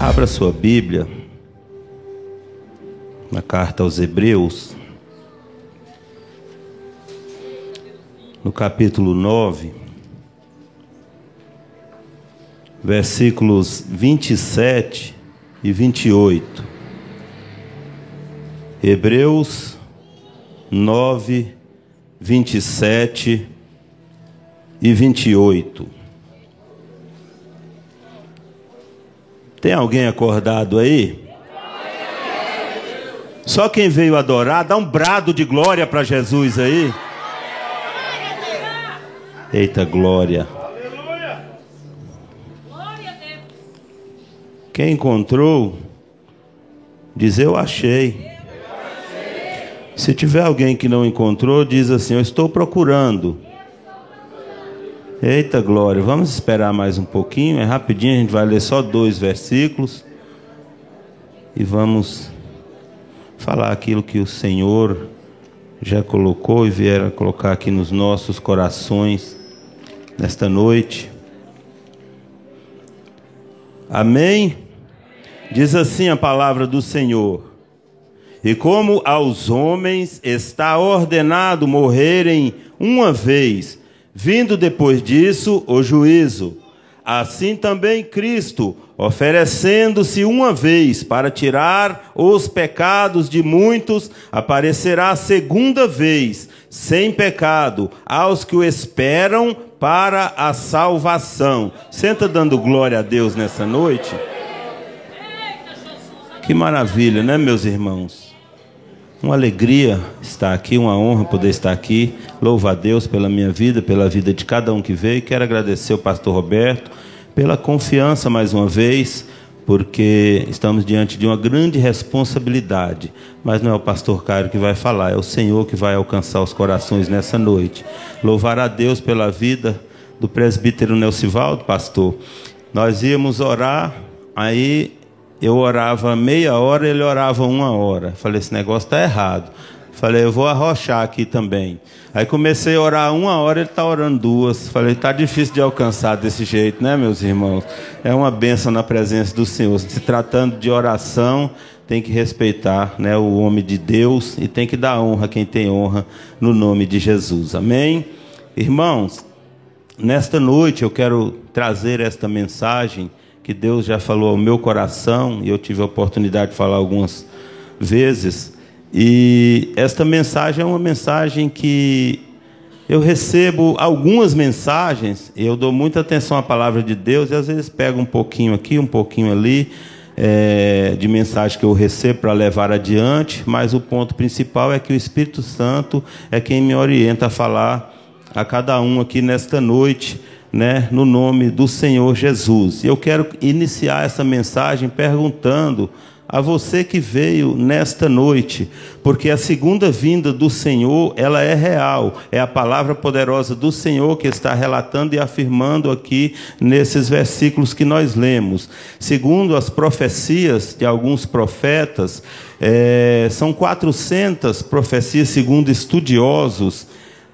Abra sua Bíblia na carta aos Hebreus, no capítulo 9, versículos 27 e 28. Hebreus 9, 27 e 28. Tem alguém acordado aí? Só quem veio adorar, dá um brado de glória para Jesus aí. Eita glória. Quem encontrou, diz eu achei. Se tiver alguém que não encontrou, diz assim: Eu estou procurando. Eita glória, vamos esperar mais um pouquinho, é rapidinho, a gente vai ler só dois versículos e vamos falar aquilo que o Senhor já colocou e vier colocar aqui nos nossos corações nesta noite. Amém? Diz assim a palavra do Senhor: E como aos homens está ordenado morrerem uma vez, Vindo depois disso o juízo. Assim também Cristo, oferecendo-se uma vez para tirar os pecados de muitos, aparecerá segunda vez, sem pecado, aos que o esperam para a salvação. Senta dando glória a Deus nessa noite. Que maravilha, né, meus irmãos? Uma alegria estar aqui, uma honra poder estar aqui. Louvo a Deus pela minha vida, pela vida de cada um que veio. Quero agradecer ao pastor Roberto pela confiança mais uma vez, porque estamos diante de uma grande responsabilidade. Mas não é o pastor Cairo que vai falar, é o Senhor que vai alcançar os corações nessa noite. Louvar a Deus pela vida do presbítero Nelcivaldo, pastor. Nós íamos orar, aí eu orava meia hora, ele orava uma hora. Falei, esse negócio está errado. Falei, eu vou arrochar aqui também. Aí comecei a orar uma hora, ele está orando duas. Falei, está difícil de alcançar desse jeito, né, meus irmãos? É uma bênção na presença do Senhor. Se tratando de oração, tem que respeitar né, o homem de Deus e tem que dar honra a quem tem honra no nome de Jesus. Amém? Irmãos, nesta noite eu quero trazer esta mensagem que Deus já falou ao meu coração e eu tive a oportunidade de falar algumas vezes. E esta mensagem é uma mensagem que eu recebo algumas mensagens, eu dou muita atenção à palavra de Deus, e às vezes pego um pouquinho aqui, um pouquinho ali, é, de mensagem que eu recebo para levar adiante, mas o ponto principal é que o Espírito Santo é quem me orienta a falar a cada um aqui nesta noite né, no nome do Senhor Jesus. E eu quero iniciar essa mensagem perguntando a você que veio nesta noite, porque a segunda vinda do Senhor, ela é real, é a palavra poderosa do Senhor que está relatando e afirmando aqui nesses versículos que nós lemos. Segundo as profecias de alguns profetas, é, são 400 profecias, segundo estudiosos,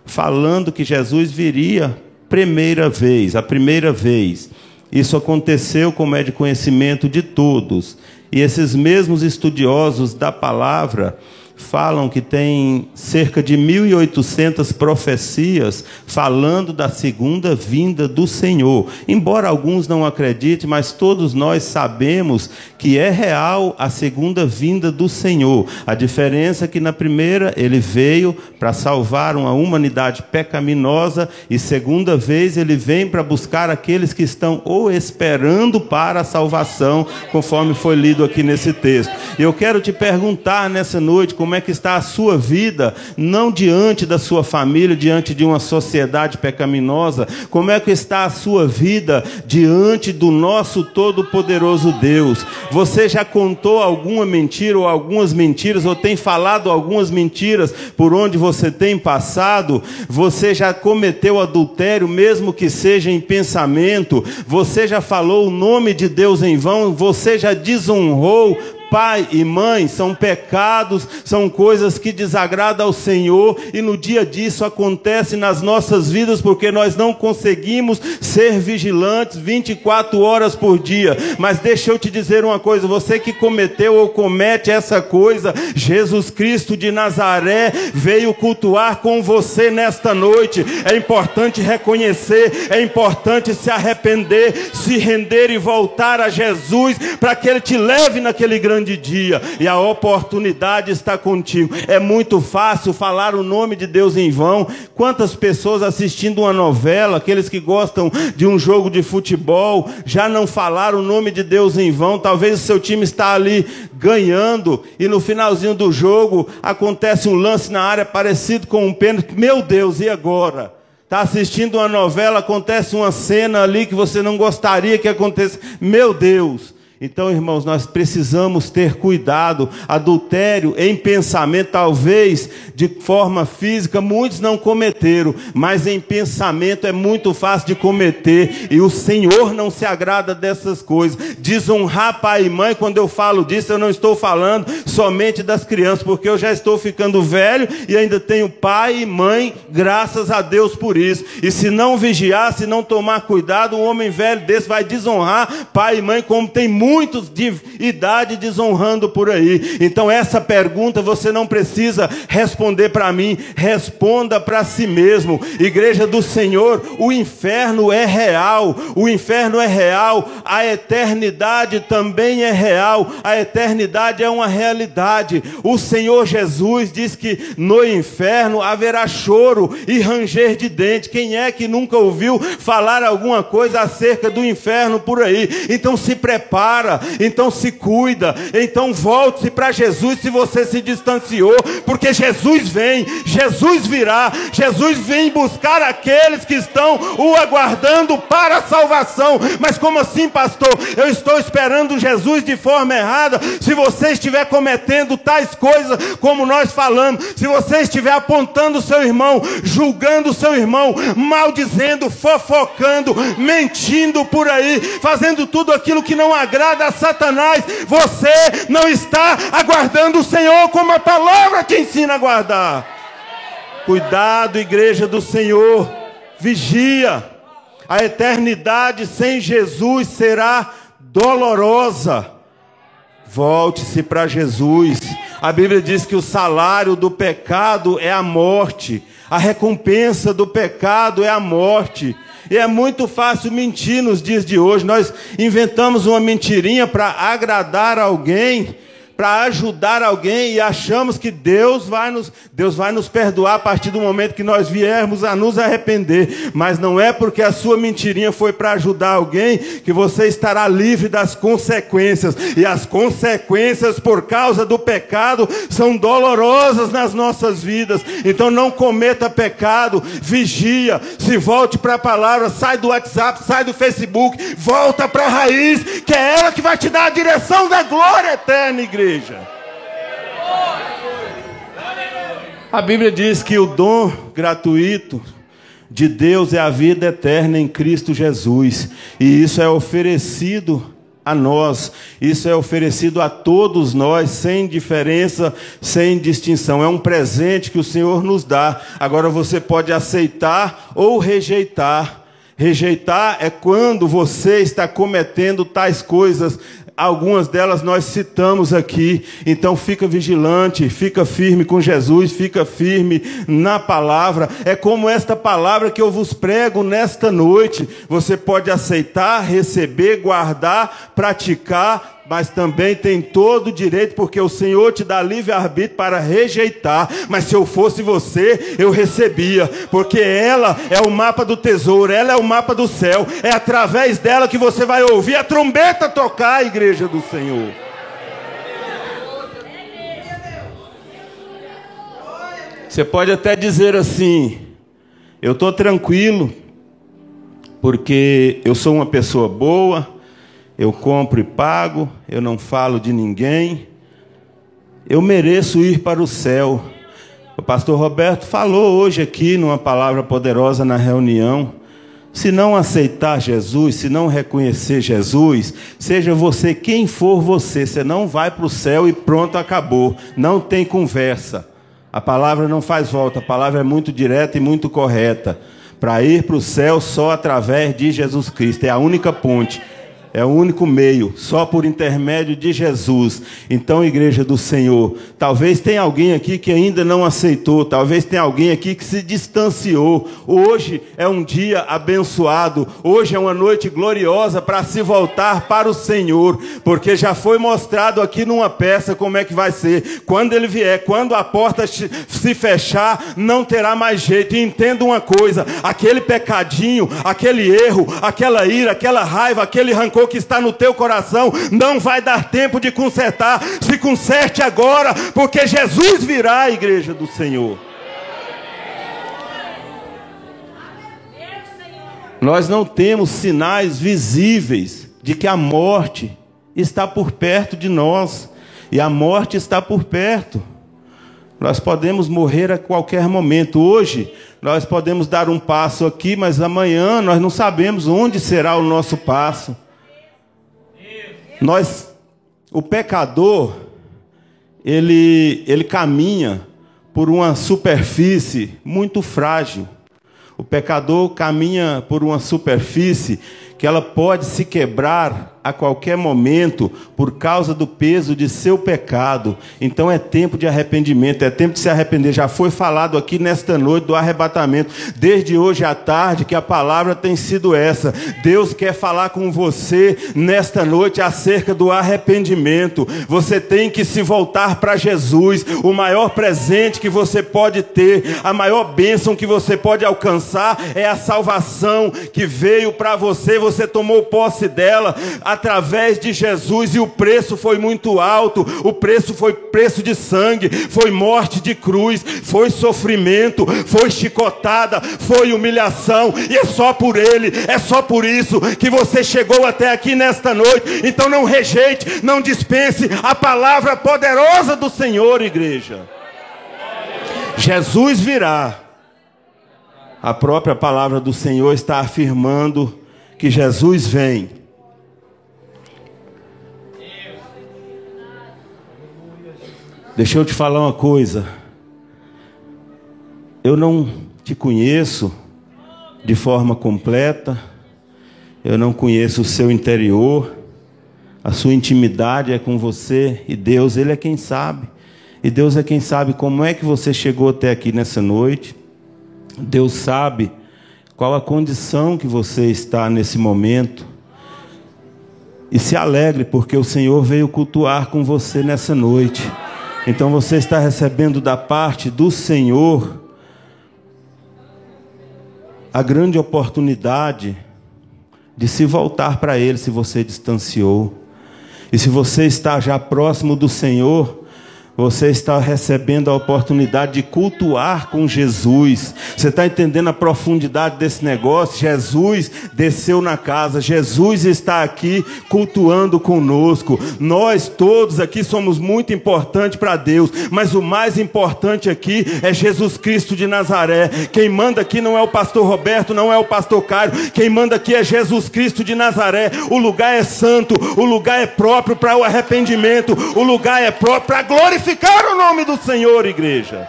falando que Jesus viria primeira vez, a primeira vez. Isso aconteceu como é de conhecimento de todos. E esses mesmos estudiosos da palavra falam que tem cerca de 1.800 profecias falando da segunda vinda do Senhor. Embora alguns não acreditem, mas todos nós sabemos que é real a segunda vinda do Senhor. A diferença é que na primeira ele veio para salvar uma humanidade pecaminosa e segunda vez ele vem para buscar aqueles que estão ou esperando para a salvação, conforme foi lido aqui nesse texto. Eu quero te perguntar nessa noite, como é que está a sua vida, não diante da sua família, diante de uma sociedade pecaminosa, como é que está a sua vida diante do nosso todo-poderoso Deus. Você já contou alguma mentira ou algumas mentiras, ou tem falado algumas mentiras por onde você tem passado? Você já cometeu adultério, mesmo que seja em pensamento? Você já falou o nome de Deus em vão? Você já desonrou pai e mãe são pecados, são coisas que desagradam ao Senhor e no dia disso acontece nas nossas vidas porque nós não conseguimos ser vigilantes 24 horas por dia. Mas deixa eu te dizer uma coisa, você que cometeu ou comete essa coisa, Jesus Cristo de Nazaré veio cultuar com você nesta noite. É importante reconhecer, é importante se arrepender, se render e voltar a Jesus para que ele te leve naquele grande dia. E a oportunidade está contigo. É muito fácil falar o nome de Deus em vão. Quantas pessoas assistindo uma novela, aqueles que gostam de um jogo de futebol, já não falaram o nome de Deus em vão. Talvez o seu time está ali ganhando e no finalzinho do jogo acontece um lance na área parecido com um pênalti. Meu Deus, e agora? Está assistindo uma novela, acontece uma cena ali que você não gostaria que acontecesse. Meu Deus, então, irmãos, nós precisamos ter cuidado. Adultério em pensamento, talvez de forma física, muitos não cometeram, mas em pensamento é muito fácil de cometer, e o Senhor não se agrada dessas coisas. Desonrar pai e mãe, quando eu falo disso, eu não estou falando somente das crianças, porque eu já estou ficando velho e ainda tenho pai e mãe, graças a Deus por isso. E se não vigiar, se não tomar cuidado, um homem velho desse vai desonrar pai e mãe, como tem muito muitos de idade desonrando por aí. Então, essa pergunta você não precisa responder para mim, responda para si mesmo. Igreja do Senhor, o inferno é real, o inferno é real, a eternidade também é real, a eternidade é uma realidade. O Senhor Jesus diz que no inferno haverá choro e ranger de dente. Quem é que nunca ouviu falar alguma coisa acerca do inferno por aí? Então se prepara para, então se cuida, então volte-se para Jesus se você se distanciou, porque Jesus vem, Jesus virá, Jesus vem buscar aqueles que estão o aguardando para a salvação. Mas como assim, pastor? Eu estou esperando Jesus de forma errada. Se você estiver cometendo tais coisas como nós falamos, se você estiver apontando seu irmão, julgando seu irmão, maldizendo, fofocando, mentindo por aí, fazendo tudo aquilo que não agrada a Satanás, você não está aguardando o Senhor como a palavra te ensina a guardar. Cuidado, igreja do Senhor, vigia. A eternidade sem Jesus será dolorosa. Volte-se para Jesus. A Bíblia diz que o salário do pecado é a morte, a recompensa do pecado é a morte. E é muito fácil mentir nos dias de hoje. Nós inventamos uma mentirinha para agradar alguém para ajudar alguém e achamos que Deus vai nos Deus vai nos perdoar a partir do momento que nós viermos a nos arrepender, mas não é porque a sua mentirinha foi para ajudar alguém que você estará livre das consequências. E as consequências por causa do pecado são dolorosas nas nossas vidas. Então não cometa pecado, vigia, se volte para a palavra, sai do WhatsApp, sai do Facebook, volta para a raiz, que é ela que vai te dar a direção da glória eterna, igreja igreja. A Bíblia diz que o dom gratuito de Deus é a vida eterna em Cristo Jesus, e isso é oferecido a nós, isso é oferecido a todos nós, sem diferença, sem distinção. É um presente que o Senhor nos dá. Agora você pode aceitar ou rejeitar. Rejeitar é quando você está cometendo tais coisas Algumas delas nós citamos aqui. Então fica vigilante, fica firme com Jesus, fica firme na palavra. É como esta palavra que eu vos prego nesta noite. Você pode aceitar, receber, guardar, praticar mas também tem todo o direito, porque o Senhor te dá livre-arbítrio para rejeitar. Mas se eu fosse você, eu recebia, porque ela é o mapa do tesouro, ela é o mapa do céu. É através dela que você vai ouvir a trombeta tocar, a igreja do Senhor. Você pode até dizer assim: eu estou tranquilo, porque eu sou uma pessoa boa eu compro e pago, eu não falo de ninguém, eu mereço ir para o céu. O pastor Roberto falou hoje aqui, numa palavra poderosa na reunião, Se não aceitar Jesus, se não reconhecer Jesus, seja você quem for você, você não vai para o céu e pronto, acabou. Não tem conversa. A palavra não faz volta, a palavra é muito direta e muito correta. Para ir para o céu só através de Jesus Cristo, é a única ponte. É o único meio, só por intermédio de Jesus. Então, igreja do Senhor, talvez tenha alguém aqui que ainda não aceitou, talvez tenha alguém aqui que se distanciou. Hoje é um dia abençoado, hoje é uma noite gloriosa para se voltar para o Senhor, porque já foi mostrado aqui numa peça como é que vai ser. Quando ele vier, quando a porta se fechar, não terá mais jeito. E entenda uma coisa: aquele pecadinho, aquele erro, aquela ira, aquela raiva, aquele rancor que está no teu coração, não vai dar tempo de consertar. Se conserte agora, porque Jesus virá, igreja do Senhor. Nós não temos sinais visíveis de que a morte está por perto de nós, e a morte está por perto. Nós podemos morrer a qualquer momento. Hoje, nós podemos dar um passo aqui, mas amanhã nós não sabemos onde será o nosso passo. Nós, o pecador, ele, ele caminha por uma superfície muito frágil. O pecador caminha por uma superfície que ela pode se quebrar a qualquer momento por causa do peso de seu pecado. Então é tempo de arrependimento, é tempo de se arrepender. Já foi falado aqui nesta noite do arrebatamento, desde hoje à tarde, que a palavra tem sido essa. Deus quer falar com você nesta noite acerca do arrependimento. Você tem que se voltar para Jesus. O maior presente que você pode ter, a maior bênção que você pode alcançar é a salvação que veio para você. Você tomou posse dela através de Jesus e o preço foi muito alto. O preço foi preço de sangue, foi morte de cruz, foi sofrimento, foi chicotada, foi humilhação, e é só por ele, é só por isso que você chegou até aqui nesta noite. Então não rejeite, não dispense a palavra poderosa do Senhor, igreja. Jesus virá. A própria palavra do Senhor está afirmando que Jesus vem. Deixa eu te falar uma coisa. Eu não te conheço de forma completa, eu não conheço o seu interior, a sua intimidade é com você e Deus, Ele é quem sabe. E Deus é quem sabe como é que você chegou até aqui nessa noite. Deus sabe qual a condição que você está nesse momento. E se alegre, porque o Senhor veio cultuar com você nessa noite. Então você está recebendo da parte do Senhor a grande oportunidade de se voltar para Ele se você distanciou. E se você está já próximo do Senhor, você está recebendo a oportunidade de cultuar com Jesus. Você está entendendo a profundidade desse negócio? Jesus desceu na casa, Jesus está aqui cultuando conosco. Nós todos aqui somos muito importantes para Deus, mas o mais importante aqui é Jesus Cristo de Nazaré. Quem manda aqui não é o pastor Roberto, não é o pastor Caio, quem manda aqui é Jesus Cristo de Nazaré. O lugar é santo, o lugar é próprio para o arrependimento, o lugar é próprio para glorificar glorificar o nome do Senhor, igreja.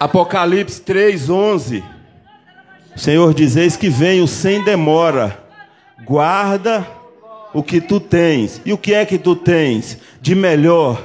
Apocalipse 3:11. O Senhor diz: Eis que venho sem demora. Guarda o que tu tens. E o que é que tu tens de melhor,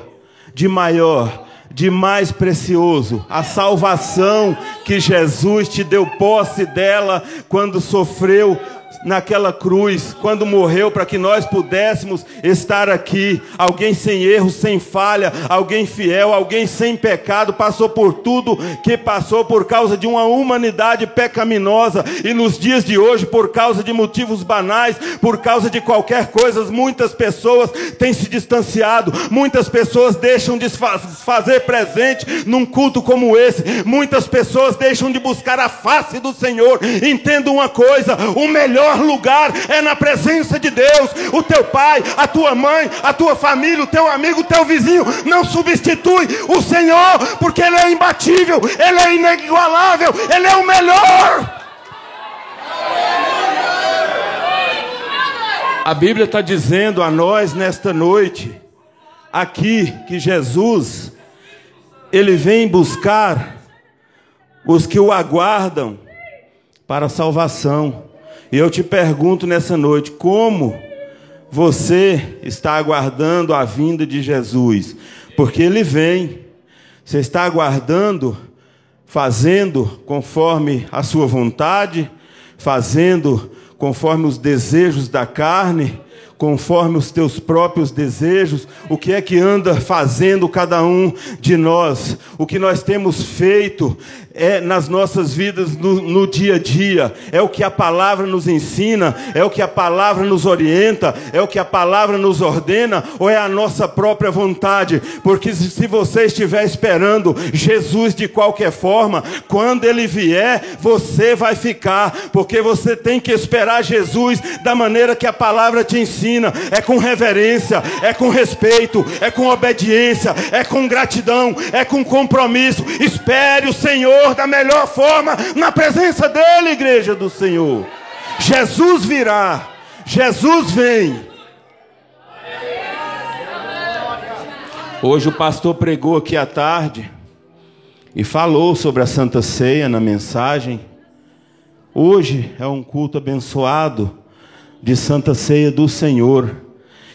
de maior, de mais precioso? A salvação que Jesus te deu posse dela quando sofreu naquela cruz, quando morreu para que nós pudéssemos estar aqui. Alguém sem erro, sem falha, alguém fiel, alguém sem pecado, passou por tudo que passou por causa de uma humanidade pecaminosa. E nos dias de hoje, por causa de motivos banais, por causa de qualquer coisa, muitas pessoas têm se distanciado, muitas pessoas deixam de fazer presente num culto como esse, muitas pessoas deixam de buscar a face do Senhor. Entenda uma coisa: o melhor melhor lugar é na presença de Deus. O teu pai, a tua mãe, a tua família, o teu amigo, o teu vizinho não substitui o Senhor, porque Ele é imbatível, Ele é inigualável, Ele é o melhor. A Bíblia está dizendo a nós nesta noite, aqui, que Jesus, Ele vem buscar os que o aguardam para a salvação. E eu te pergunto nessa noite, como você está aguardando a vinda de Jesus? Porque Ele vem. Você está aguardando, fazendo conforme a sua vontade, fazendo conforme os desejos da carne, conforme os teus próprios desejos, o que é que anda fazendo cada um de nós, o que nós temos feito é nas nossas vidas no, no, dia a dia, é o que a palavra nos ensina, é o que a palavra nos orienta, é o que a palavra nos ordena, ou é a nossa própria vontade? Porque se você estiver esperando Jesus de qualquer forma, quando ele vier, você vai ficar, porque você tem que esperar Jesus da maneira que a palavra te ensina, é com reverência, é com respeito, é com obediência, é com gratidão, é com compromisso. Espere o Senhor da melhor forma na presença dEle, igreja do Senhor. Jesus virá, Jesus vem. Hoje o pastor pregou aqui à tarde e falou sobre a Santa Ceia na mensagem. Hoje é um culto abençoado de Santa Ceia do Senhor.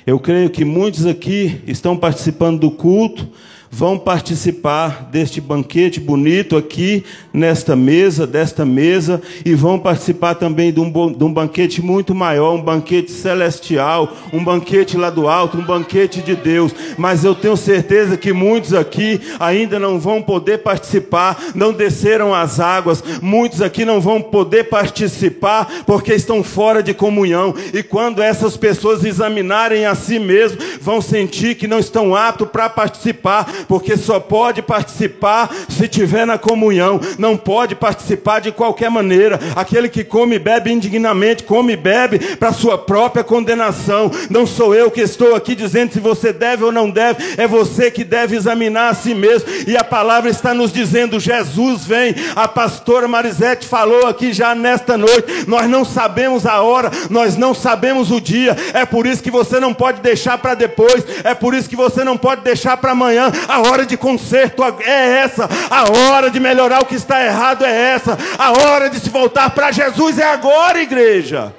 Eu creio que muitos aqui estão participando do culto vão participar deste banquete bonito aqui, nesta mesa, desta mesa, e vão participar também de um, de um banquete muito maior, um banquete celestial, um banquete lá do alto, um banquete de Deus. Mas eu tenho certeza que muitos aqui ainda não vão poder participar, não desceram as águas, muitos aqui não vão poder participar porque estão fora de comunhão. E quando essas pessoas examinarem a si mesmos, vão sentir que não estão aptos para participar, porque só pode participar se tiver na comunhão, não pode participar de qualquer maneira. Aquele que come e bebe indignamente, come e bebe para sua própria condenação. Não sou eu que estou aqui dizendo se você deve ou não deve, é você que deve examinar a si mesmo. E a palavra está nos dizendo: Jesus vem. A pastora Marisete falou aqui já nesta noite. Nós não sabemos a hora, nós não sabemos o dia. É por isso que você não pode deixar para depois, é por isso que você não pode deixar para amanhã. A hora de conserto é essa, a hora de melhorar o que está errado é essa, a hora de se voltar para Jesus é agora, igreja,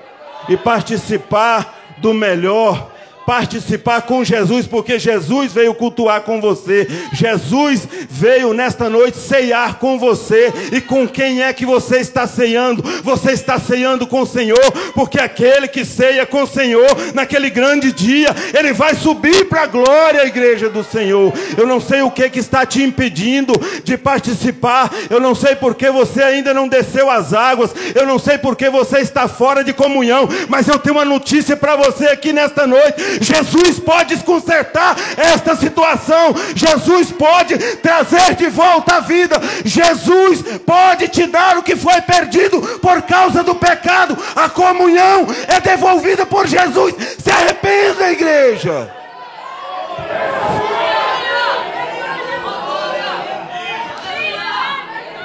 e participar do melhor participar com Jesus, porque Jesus veio cultuar com você, Jesus veio nesta noite ceiar com você, e com quem é que você está ceando? Você está ceando com o Senhor, porque aquele que ceia com o Senhor, naquele grande dia, ele vai subir para a glória, igreja do Senhor. Eu não sei o que, que está te impedindo de participar, eu não sei porque você ainda não desceu as águas, eu não sei porque você está fora de comunhão, mas eu tenho uma notícia para você aqui nesta noite Jesus pode consertar esta situação. Jesus pode trazer de volta a vida. Jesus pode te dar o que foi perdido por causa do pecado. A comunhão é devolvida por Jesus. Se arrependa, igreja.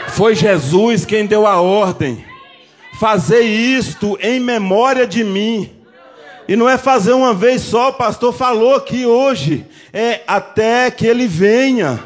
Foi Jesus quem deu a ordem. Fazer isto em memória de mim. E não é fazer uma vez só, o pastor falou aqui hoje. É até que ele venha.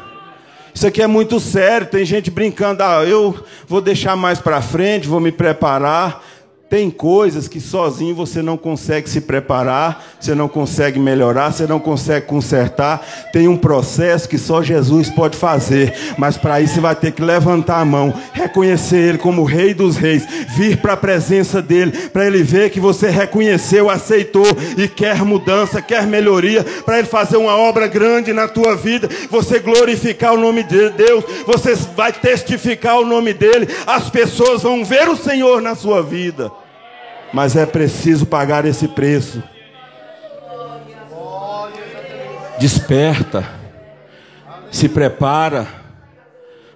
Isso aqui é muito sério. Tem gente brincando, ah, eu vou deixar mais para frente, vou me preparar. Tem coisas que sozinho você não consegue se preparar, você não consegue melhorar, você não consegue consertar. Tem um processo que só Jesus pode fazer, mas para isso você vai ter que levantar a mão, reconhecer Ele como o Rei dos Reis, vir para a presença dele, para Ele ver que você reconheceu, aceitou e quer mudança, quer melhoria, para Ele fazer uma obra grande na tua vida, você glorificar o nome de Deus, você vai testificar o nome dele, as pessoas vão ver o Senhor na sua vida mas é preciso pagar esse preço. Desperta, se prepara,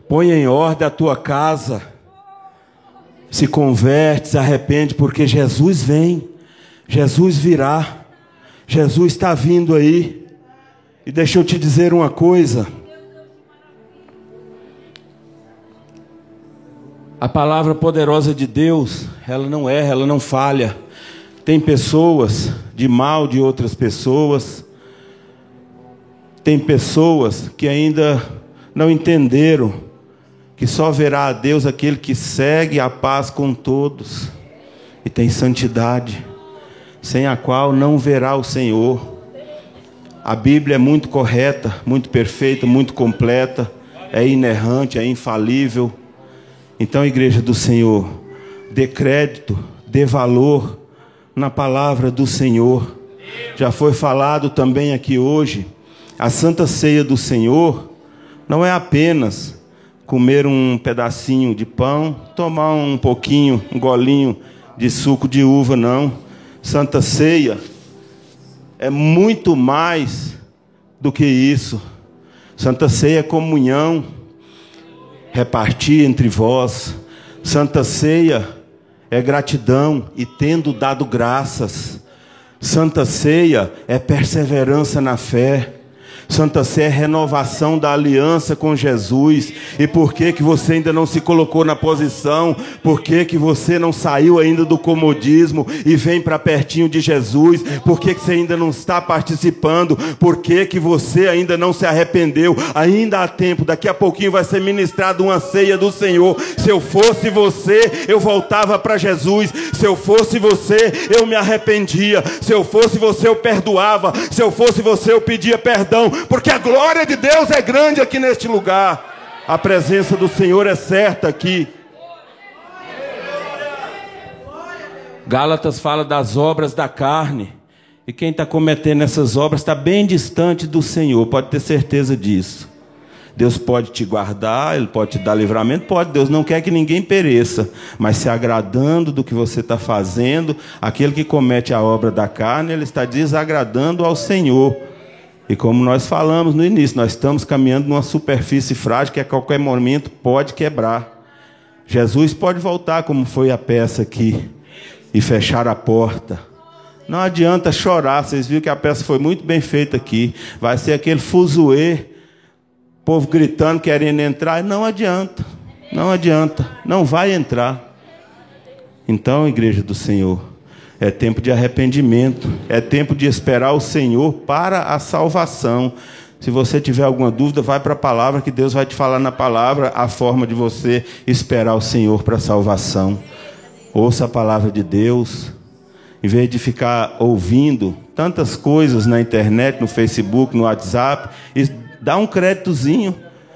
põe em ordem a tua casa, se converte, se arrepende, porque Jesus vem, Jesus virá, Jesus está vindo aí. E deixa eu te dizer uma coisa. A palavra poderosa de Deus, ela não erra, ela não falha. Tem pessoas de mal de outras pessoas. Tem pessoas que ainda não entenderam que só verá a Deus aquele que segue a paz com todos e tem santidade, sem a qual não verá o Senhor. A Bíblia é muito correta, muito perfeita, muito completa, é inerrante, é infalível. Então, igreja do Senhor, dê crédito, dê valor na palavra do Senhor. Já foi falado também aqui hoje, a santa ceia do Senhor não é apenas comer um pedacinho de pão, tomar um pouquinho, um golinho de suco de uva, não. Santa ceia é muito mais do que isso. Santa ceia é comunhão, repartir entre vós. Santa ceia é gratidão e tendo dado graças. Santa ceia é perseverança na fé. Santa Sé é renovação da aliança com Jesus. E por que que você ainda não se colocou na posição? Por que que você não saiu ainda do comodismo e vem para pertinho de Jesus? Por que que você ainda não está participando? Por que que você ainda não se arrependeu? Ainda há tempo, daqui a pouquinho vai ser ministrado uma ceia do Senhor. Se eu fosse você, eu voltava para Jesus. Se eu fosse você, eu me arrependia. Se eu fosse você, eu perdoava. Se eu fosse você, eu pedia perdão porque a glória de Deus é grande aqui neste lugar. A presença do Senhor é certa aqui. Gálatas fala das obras da carne. E quem está cometendo essas obras está bem distante do Senhor, pode ter certeza disso. Deus pode te guardar, Ele pode te dar livramento, pode. Deus não quer que ninguém pereça, mas se agradando do que você está fazendo, aquele que comete a obra da carne, ele está desagradando ao Senhor. E como nós falamos no início, nós estamos caminhando numa superfície frágil que a qualquer momento pode quebrar. Jesus pode voltar, como foi a peça aqui, e fechar a porta. Não adianta chorar, vocês viram que a peça foi muito bem feita aqui. Vai ser aquele fuzuê, povo gritando, querendo entrar. Não adianta, não adianta, não vai entrar. Então, igreja do Senhor, é tempo de arrependimento, é tempo de esperar o Senhor para a salvação. Se você tiver alguma dúvida, vai para a palavra, que Deus vai te falar na palavra a forma de você esperar o Senhor para a salvação. Ouça a palavra de Deus, em vez de ficar ouvindo tantas coisas na internet, no Facebook, no WhatsApp, dá um créditozinho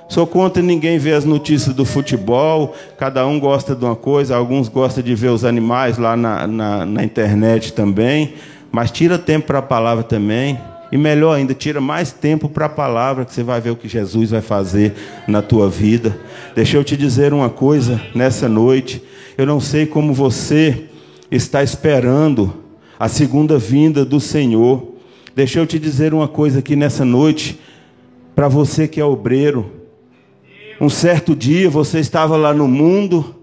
Sou contra ninguém ver as notícias do futebol, cada um gosta de uma coisa, alguns gostam de ver os animais lá na, na, na internet também, mas tira tempo para a palavra também. E melhor ainda, tira mais tempo para a palavra, que você vai ver o que Jesus vai fazer na tua vida. Deixa eu te dizer uma coisa nessa noite. Eu não sei como você está esperando a segunda vinda do Senhor. Deixa eu te dizer uma coisa aqui nessa noite, para você que é obreiro, um certo dia você estava lá no mundo,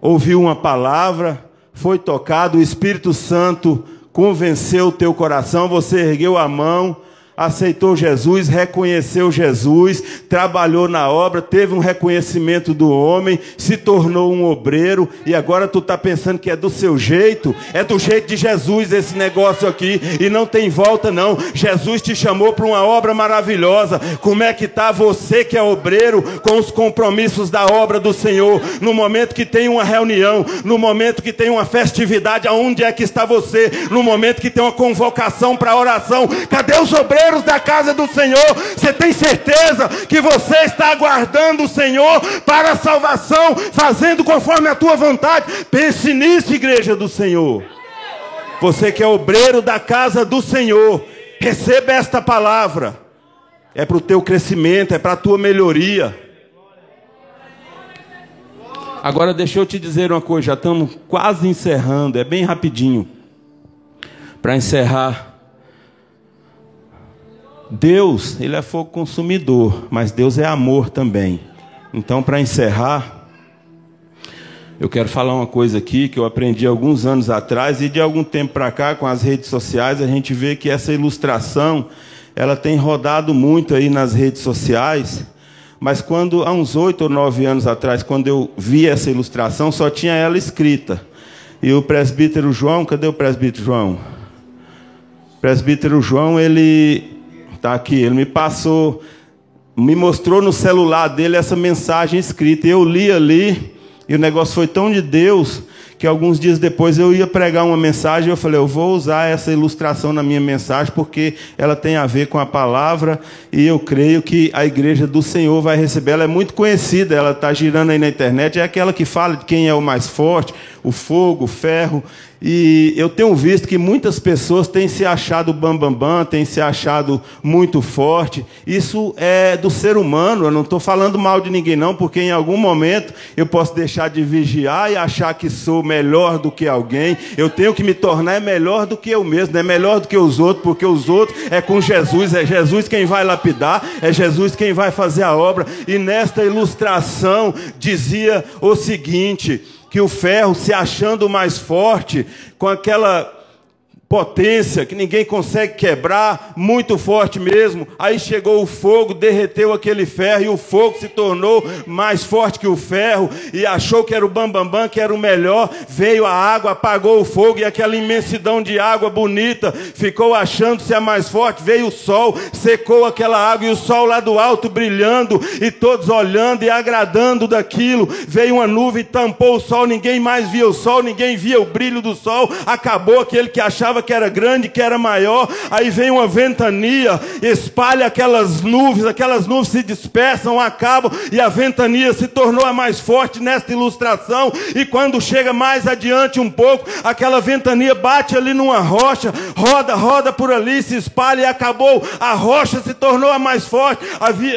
ouviu uma palavra, foi tocado, o Espírito Santo convenceu o teu coração, você ergueu a mão aceitou Jesus, reconheceu Jesus, trabalhou na obra, teve um reconhecimento do homem, se tornou um obreiro e agora tu está pensando que é do seu jeito, é do jeito de Jesus esse negócio aqui e não tem volta não. Jesus te chamou para uma obra maravilhosa. Como é que está você que é obreiro com os compromissos da obra do Senhor? No momento que tem uma reunião, no momento que tem uma festividade, aonde é que está você? No momento que tem uma convocação para oração, cadê os obreiros? Obreiros da casa do Senhor. Você tem certeza que você está aguardando o Senhor para a salvação, fazendo conforme a tua vontade? Pense nisso, igreja do Senhor. Você que é obreiro da casa do Senhor, receba esta palavra. É para o teu crescimento, é para a tua melhoria. Agora deixa eu te dizer uma coisa, já estamos quase encerrando, é bem rapidinho. Para encerrar, Deus, ele é fogo consumidor, mas Deus é amor também. Então, para encerrar, Eu quero falar uma coisa aqui que eu aprendi alguns anos atrás e de algum tempo para cá com as redes sociais a gente vê que essa ilustração ela tem rodado muito aí nas redes sociais. Mas quando há uns oito ou nove anos atrás, quando eu vi essa ilustração, só tinha ela escrita. E o presbítero João, cadê o presbítero João? O presbítero João, ele está aqui, ele me passou, me mostrou no celular dele essa mensagem escrita. Eu li ali e o negócio foi tão de Deus que alguns dias depois eu ia pregar uma mensagem eu falei, eu vou usar essa ilustração na minha mensagem porque ela tem a ver com a palavra e eu creio que a igreja do Senhor vai receber. Ela é muito conhecida, ela está girando aí na internet, é aquela que fala de quem é o mais forte, o fogo, o ferro. E eu tenho visto que muitas pessoas têm se achado bambambam, bam, bam, têm se achado muito forte. Isso é do ser humano, eu não estou falando mal de ninguém, não, porque em algum momento eu posso deixar de vigiar e achar que sou melhor do que alguém. Eu tenho que me tornar melhor do que eu mesmo, é melhor do que os outros, porque os outros é com Jesus, é Jesus quem vai lapidar, é Jesus quem vai fazer a obra. E nesta ilustração dizia o seguinte que o ferro se achando mais forte, com aquela potência que ninguém consegue quebrar, muito forte mesmo. Aí chegou o fogo, derreteu aquele ferro e o fogo se tornou mais forte que o ferro e achou que era o bambambam, bam, bam, que era o melhor. Veio a água, apagou o fogo e aquela imensidão de água bonita ficou achando-se a mais forte. Veio o sol, secou aquela água e o sol lá do alto brilhando e todos olhando e agradando daquilo. Veio uma nuvem, tampou o sol, ninguém mais via o sol, ninguém via o brilho do sol. Acabou aquele que achava que era grande, que era maior, aí vem uma ventania, espalha aquelas nuvens, aquelas nuvens se dispersam, acabam, e a ventania se tornou a mais forte nesta ilustração, e quando chega mais adiante um pouco, aquela ventania bate ali numa rocha, roda, roda por ali, se espalha e acabou, a rocha se tornou a mais forte,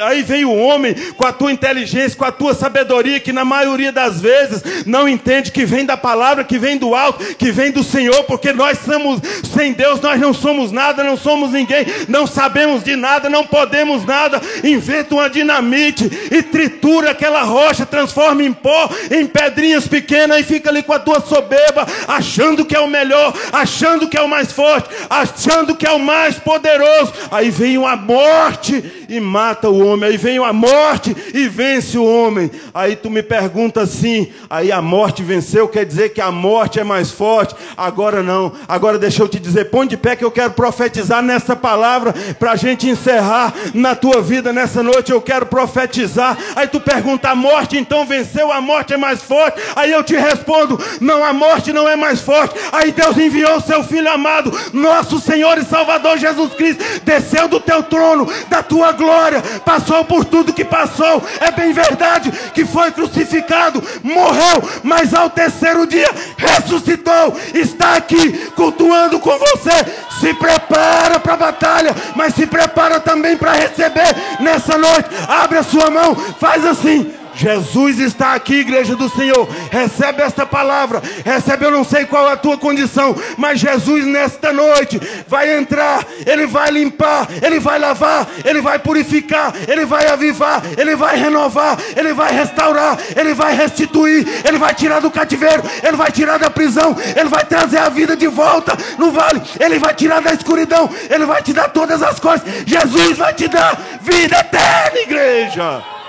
aí vem o homem com a tua inteligência, com a tua sabedoria, que na maioria das vezes não entende que vem da palavra, que vem do alto, que vem do Senhor, porque nós somos sem Deus nós não somos nada, não somos ninguém, não sabemos de nada, não podemos nada. Inventa uma dinamite e tritura aquela rocha, transforma em pó, em pedrinhas pequenas e fica ali com a tua soberba, achando que é o melhor, achando que é o mais forte, achando que é o mais poderoso. Aí vem a morte e mata o homem, aí vem a morte e vence o homem. Aí tu me pergunta assim, aí a morte venceu, quer dizer que a morte é mais forte? Agora não, agora deixa deixa eu te dizer, põe de pé que eu quero profetizar nessa palavra para a gente encerrar na tua vida nessa noite. Eu quero profetizar. Aí tu pergunta, a morte então venceu, a morte é mais forte. Aí eu te respondo, não, a morte não é mais forte. Aí Deus enviou o seu Filho amado, nosso Senhor e Salvador Jesus Cristo, desceu do teu trono, da tua glória, passou por tudo que passou. É bem verdade que foi crucificado, morreu, mas ao terceiro dia ressuscitou, está aqui cultuando com você. Se prepara para a batalha, mas se prepara também para receber nessa noite. Abre a sua mão, faz assim. Jesus está aqui, igreja do Senhor. Recebe esta palavra. Recebe, eu não sei qual é a tua condição, mas Jesus nesta noite vai entrar, ele vai limpar, ele vai lavar, ele vai purificar, ele vai avivar, ele vai renovar, ele vai restaurar, ele vai restituir, ele vai tirar do cativeiro, ele vai tirar da prisão, ele vai trazer a vida de volta no vale, ele vai tirar da escuridão, ele vai te dar todas as coisas. Jesus vai te dar vida eterna, igreja.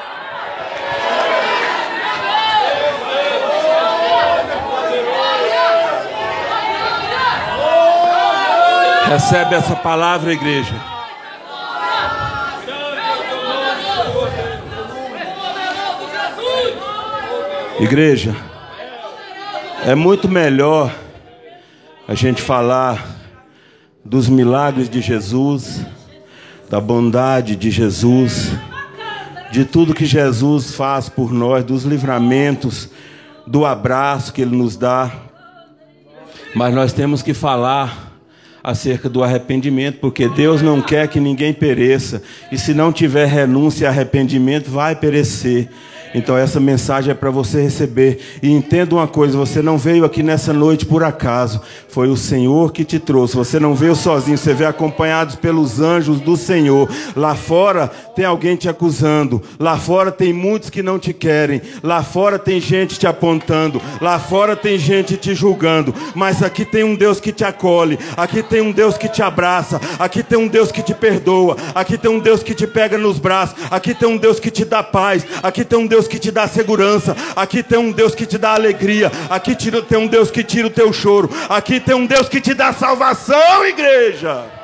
Recebe essa palavra, igreja. Igreja, é muito melhor a gente falar dos milagres de Jesus, da bondade de Jesus, de tudo que Jesus faz por nós, dos livramentos, do abraço que Ele nos dá. Mas nós temos que falar acerca do arrependimento, porque Deus não quer que ninguém pereça, e se não tiver renúncia e arrependimento, vai perecer. Então essa mensagem é para você receber. E entenda uma coisa: você não veio aqui nessa noite por acaso. Foi o Senhor que te trouxe. Você não veio sozinho, você veio acompanhado pelos anjos do Senhor. Lá fora tem alguém te acusando. Lá fora tem muitos que não te querem. Lá fora tem gente te apontando. Lá fora tem gente te julgando. Mas aqui tem um Deus que te acolhe. Aqui tem um Deus que te abraça. Aqui tem um Deus que te perdoa. Aqui tem um Deus que te pega nos braços. Aqui tem um Deus que te dá paz. Aqui tem um Deus que te dá segurança. Aqui tem um Deus que te dá alegria. Aqui tem um Deus que tira o teu choro. Aqui tem um Deus que te dá salvação, igreja.